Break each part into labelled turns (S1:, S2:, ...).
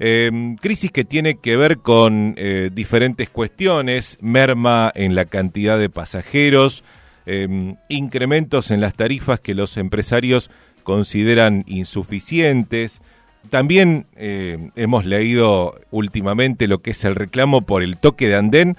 S1: Em, crisis que tiene que ver con eh, diferentes cuestiones, merma en la cantidad de pasajeros, em, incrementos en las tarifas que los empresarios consideran insuficientes. También eh, hemos leído últimamente lo que es el reclamo por el toque de andén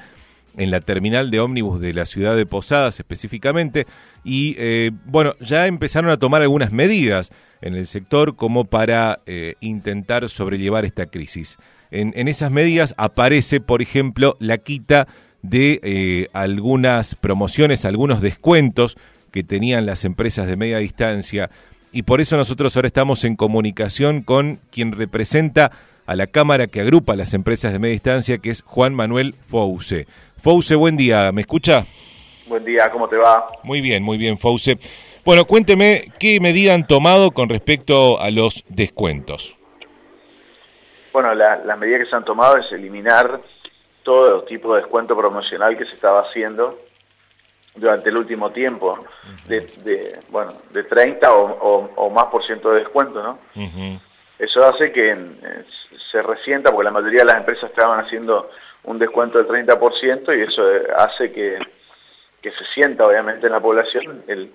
S1: en la terminal de ómnibus de la ciudad de Posadas específicamente, y eh, bueno, ya empezaron a tomar algunas medidas en el sector como para eh, intentar sobrellevar esta crisis. En, esas medidas aparece, por ejemplo, la quita de eh, algunas promociones, algunos descuentos que tenían las empresas de media distancia, y por eso nosotros ahora estamos en comunicación con quien representa a la Cámara que agrupa las empresas de media distancia, que es Juan Manuel Fouse. Fouse, buen día, ¿me escucha?
S2: Buen día, ¿cómo te va?
S1: Muy bien, muy bien, Fouse. Bueno, cuénteme qué medida han tomado con respecto a los descuentos.
S2: Bueno, la, medida que se han tomado es eliminar todo tipo de descuento promocional que se estaba haciendo durante el último tiempo, de, bueno, de 30 o, más por ciento de descuento, ¿no? Eso hace que se resienta, porque la mayoría de las empresas estaban haciendo un descuento del 30% y eso hace que, se sienta obviamente en la población el,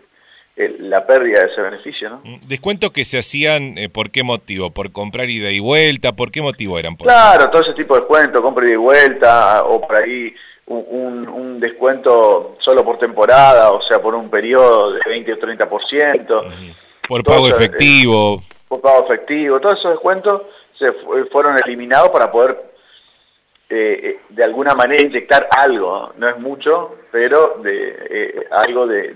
S2: la pérdida de ese beneficio. ¿no?
S1: Mm, ¿Descuentos que se hacían eh, por qué motivo? ¿Por comprar ida y vuelta? ¿Por qué motivo eran?
S2: claro, todo ese tipo de descuentos, compra ida y vuelta o por ahí un, un, descuento solo por temporada, o sea, por un periodo de 20 o 30%.
S1: Por pago efectivo
S2: pago efectivo, todos esos descuentos se fueron eliminados para poder eh, eh, de alguna manera inyectar algo, no es mucho, pero de eh, algo de,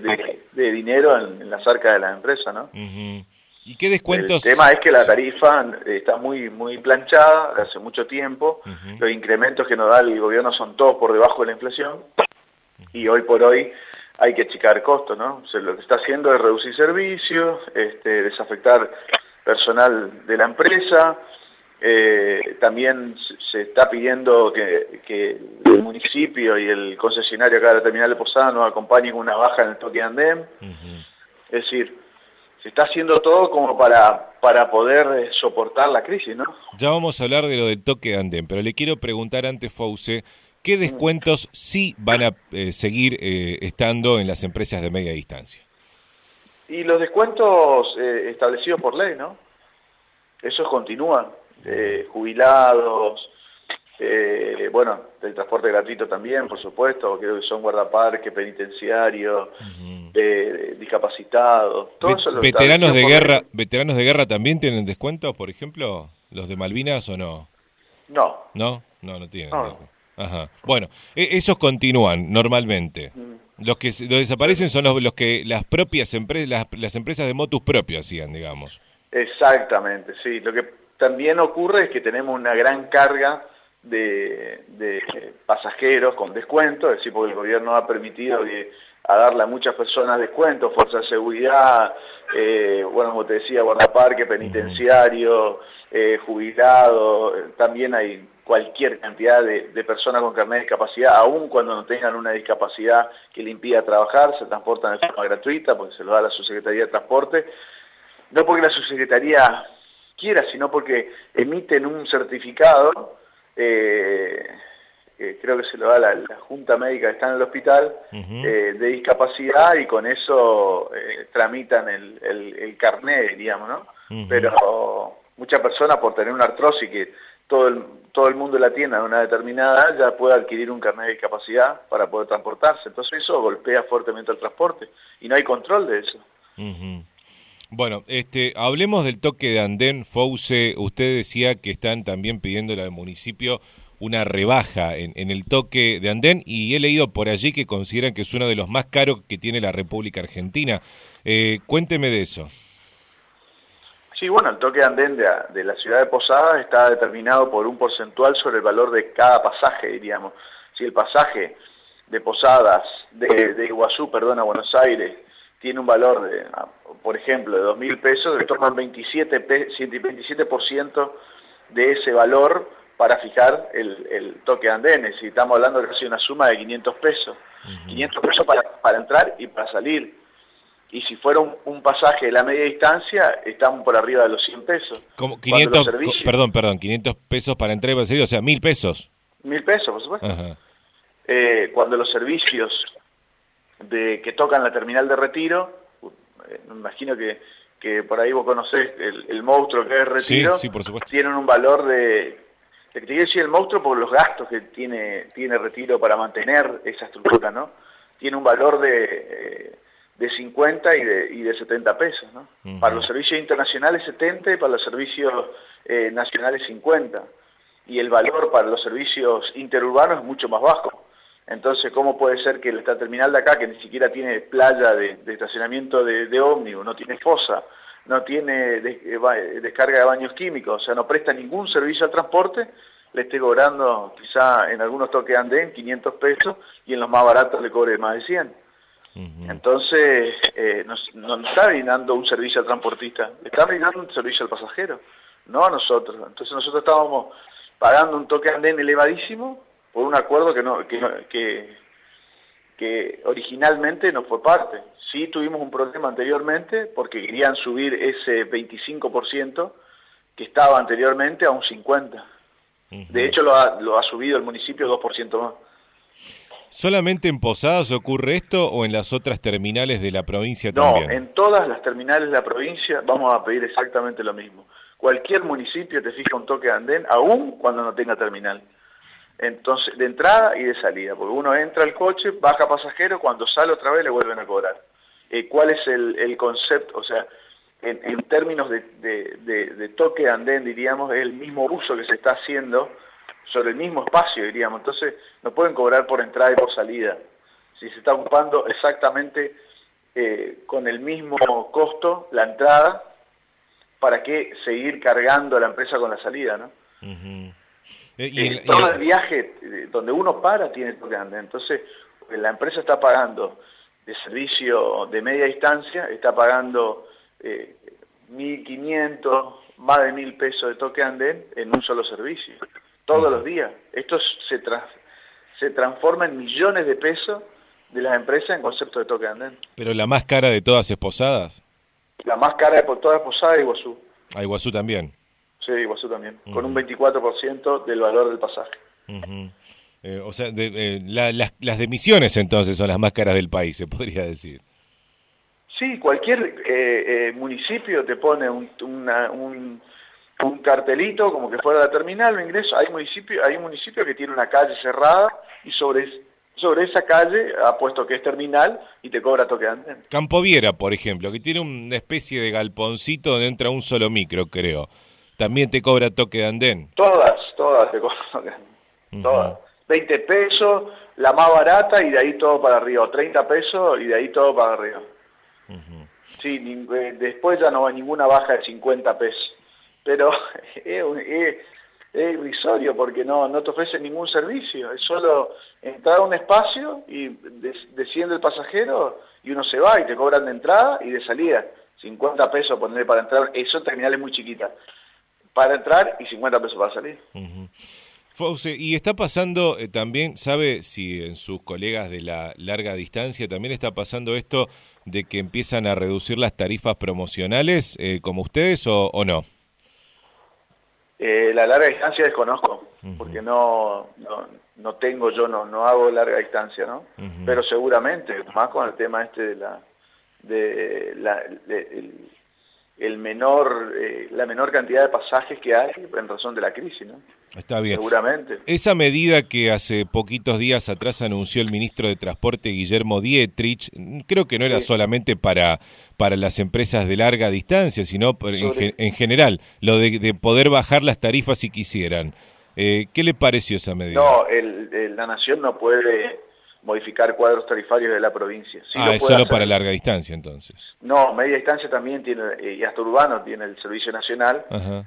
S2: dinero en, la cerca de la empresa, ¿no?
S1: ¿Y qué descuentos?
S2: El tema es que la tarifa está muy muy planchada hace mucho tiempo, los incrementos que nos da el gobierno son todos por debajo de la inflación, y hoy por hoy hay que achicar costos, ¿no? lo que está haciendo es reducir servicios, este, desafectar personal de la empresa. Eh, también se está pidiendo que, el municipio y el concesionario acá de la terminal de Posada nos acompañen con una baja en el toque de andén. Es decir, se está haciendo todo como para, para poder eh, soportar la crisis, ¿no?
S1: Ya vamos a hablar de lo del toque de andén, pero le quiero preguntar antes, Fause, ¿qué mm. descuentos sí van a eh, seguir estando en las empresas de media distancia?
S2: Y los descuentos eh, establecidos por ley, ¿no? Esos continúan. Eh, jubilados, eh, bueno, el transporte gratuito también, por supuesto, creo que son guardaparques, penitenciarios, discapacitados, todo eso
S1: veteranos de guerra, veteranos de guerra también tienen descuentos, por ejemplo, los de Malvinas o no?
S2: No.
S1: ¿No? No, no tienen. Ajá. Bueno, e-, esos continúan normalmente. Mm. Los que desaparecen son los, los que las propias empresas, las, empresas de motus propios hacían, digamos.
S2: Exactamente, sí. Lo que también ocurre que tenemos una gran carga de, pasajeros con descuento, es decir, porque el gobierno ha permitido a darle a muchas personas descuentos, fuerza de seguridad, eh, bueno, como te decía, guardaparque, penitenciario, eh, jubilado, también hay cualquier cantidad de, personas con carnet de discapacidad, aun cuando no tengan una discapacidad que le impida trabajar, se transportan de forma gratuita, porque se lo da la Subsecretaría de Transporte, no porque la Subsecretaría quiera, sino porque emiten un certificado, eh, creo que se lo da la, la, Junta Médica que está en el hospital, eh, de discapacidad y con eso eh, tramitan el, el, carnet, digamos, ¿no? Pero muchas personas por tener una artrosis que todo el, todo el mundo la tiene a una determinada ya puede adquirir un carnet de discapacidad para poder transportarse. Entonces eso golpea fuertemente al transporte y no hay control de eso.
S1: Bueno, este, hablemos del toque de andén, Fause. Usted decía que están también pidiéndole al municipio una rebaja en, en, el toque de andén y he leído por allí que consideran que es uno de los más caros que tiene la República Argentina. Eh, cuénteme de eso.
S2: Sí, bueno, el toque de andén de, la ciudad de Posadas está determinado por un porcentual sobre el valor de cada pasaje, diríamos. Si el pasaje de Posadas, de, Iguazú, perdón, a Buenos Aires, tiene un valor, de, por ejemplo, de 2.000 pesos, le toman 27, 27% de ese valor para fijar el, toque de andén. Si estamos hablando de casi una suma de 500 pesos. 500 pesos para, para entrar y para salir. y si fuera un, pasaje de la media distancia, estamos por arriba de los 100 pesos.
S1: Como 500, perdón, perdón, 500 pesos para entrar y salir, o sea, 1000 pesos.
S2: 1000 pesos, por supuesto. Eh, cuando los servicios de que tocan la terminal de retiro, eh, me imagino que, que por ahí vos conocés el, monstruo que es retiro,
S1: sí, por supuesto.
S2: tienen un valor de... Te quiero decir el monstruo por los gastos que tiene, tiene retiro para mantener esa estructura, ¿no? Tiene un valor de... Eh, de 50 y de, y de 70 pesos, ¿no? Para los servicios internacionales 70 y para los servicios eh, nacionales 50. Y el valor para los servicios interurbanos es mucho más bajo. Entonces, ¿cómo puede ser que la terminal de acá, que ni siquiera tiene playa de, estacionamiento de, de ómnibus, no tiene fosa, no tiene eh, descarga de baños químicos, o sea, no presta ningún servicio al transporte, le esté cobrando quizá en algunos toques andén 500 pesos y en los más baratos le cobre más de 100? Entonces, eh, no está brindando un servicio al transportista, está brindando un servicio al pasajero, no a nosotros. Entonces nosotros estábamos pagando un toque andén elevadísimo por un acuerdo que, no, que, que, originalmente no fue parte. Sí tuvimos un problema anteriormente porque querían subir ese 25% que estaba anteriormente a un 50%. De hecho lo ha, lo ha subido el municipio 2% más.
S1: ¿Solamente en Posadas ocurre esto o en las otras terminales de la provincia también?
S2: No, en todas las terminales de la provincia vamos a pedir exactamente lo mismo. Cualquier municipio te fija un toque de andén, aún cuando no tenga terminal. Entonces, de entrada y de salida, porque uno entra al coche, baja pasajero, cuando sale otra vez le vuelven a cobrar. Eh, ¿Cuál es el, concepto? O sea, en, términos de, de toque andén, diríamos, es el mismo uso que se está haciendo sobre el mismo espacio, diríamos. Entonces, no pueden cobrar por entrada y por salida. Si se está ocupando exactamente eh, con el mismo costo la entrada, ¿para qué seguir cargando la empresa con la salida, no? Eh, y todo el, viaje eh, donde uno para tiene que andar. Entonces, la empresa está pagando de servicio de media distancia, está pagando eh, 1.500, más de 1.000 pesos de toque andén en un solo servicio todos los días. Esto se, se transforma en millones de pesos de las empresas en concepto de toque de andén.
S1: ¿Pero la más cara de todas es Posadas?
S2: La más cara de todas es Posadas y Iguazú.
S1: ¿A Iguazú también?
S2: Sí, Iguazú también, con un 24% del valor del pasaje.
S1: Eh, o sea, de, las, las de Misiones entonces son las más caras del país, se podría decir.
S2: Sí, cualquier eh, eh, municipio te pone un, un un cartelito como que fuera la terminal, me ingreso, hay municipio, hay un municipio que tiene una calle cerrada y sobre, sobre esa calle ha puesto que es terminal y te cobra toque de andén.
S1: Campoviera, por ejemplo, que tiene una especie de galponcito donde entra un solo micro, creo. También te cobra toque de andén.
S2: Todas, todas te cobran toque de andén. Todas. 20 pesos, la más barata y de ahí todo para arriba. 30 pesos y de ahí todo para arriba. Sí, eh, después ya no hay ninguna baja de 50 pesos pero es, irrisorio porque no, no te ofrece ningún servicio, es solo entrar a un espacio y desciende el pasajero y uno se va y te cobran de entrada y de salida, 50 pesos ponerle para entrar, eso terminal es muy chiquita, para entrar y 50 pesos para salir.
S1: Fauce, y está pasando eh, también, ¿sabe si en sus colegas de la larga distancia también está pasando esto de que empiezan a reducir las tarifas promocionales eh, como ustedes o no?
S2: Eh, la larga distancia desconozco, porque no, no, tengo yo, no, no hago larga distancia, ¿no? Pero seguramente, más con el tema este de la, de la, el menor, eh, la menor cantidad de pasajes que hay en razón de la crisis, ¿no?
S1: Está bien.
S2: Seguramente.
S1: Esa medida que hace poquitos días atrás anunció el ministro de Transporte Guillermo Dietrich, creo que no era solamente para, para las empresas de larga distancia, sino en, general, lo de, poder bajar las tarifas si quisieran. Eh, ¿Qué le pareció esa medida?
S2: No, la Nación no puede modificar cuadros tarifarios de la provincia.
S1: ah, es solo para larga distancia entonces.
S2: No, media distancia también tiene, eh, y hasta urbano tiene el servicio nacional,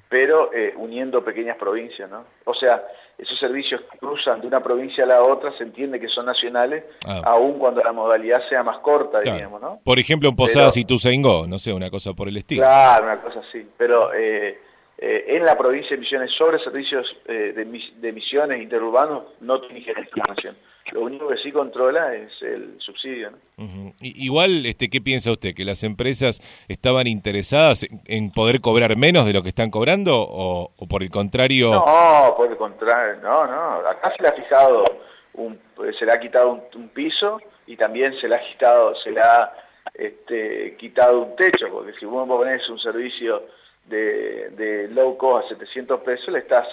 S2: pero eh, uniendo pequeñas provincias, ¿no? O sea, esos servicios que cruzan de una provincia a la otra se entiende que son nacionales, ah. aun cuando la modalidad sea más corta, digamos, ¿no?
S1: Por ejemplo, en Posadas y Tuzaingó, no sé, una cosa por el estilo.
S2: Claro, una cosa así, pero... Eh, eh, en la provincia de Misiones sobre servicios eh, de, de, misiones interurbanos no tiene información. Lo único que sí controla es el subsidio.
S1: Igual, este, ¿qué piensa usted? ¿Que las empresas estaban interesadas en, poder cobrar menos de lo que están cobrando o, por el contrario?
S2: No, por el contrario, no, no. Acá se le ha fijado, un, se le ha quitado un, piso y también se le ha quitado, se le ha este, quitado un techo, porque si vos pones un servicio de, low cost a 700 pesos, le estás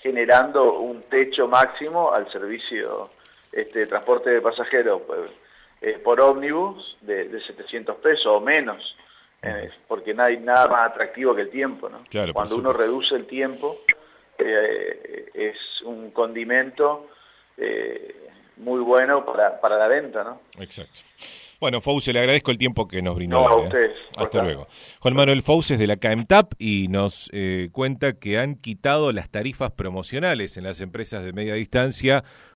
S2: generando un techo máximo al servicio este, de transporte de pasajeros pues, eh, por ómnibus de, 700 pesos o menos, eh, porque no hay nada más atractivo que el tiempo. ¿no? Cuando uno reduce el tiempo, eh, es un condimento muy bueno para, para la venta. ¿no?
S1: Exacto. Bueno, Fauce, le agradezco el tiempo que nos brindó.
S2: No, a ustedes.
S1: Hasta luego. Juan Manuel Fauce es de la CAEMTAP y nos eh, cuenta que han quitado las tarifas promocionales en las empresas de media distancia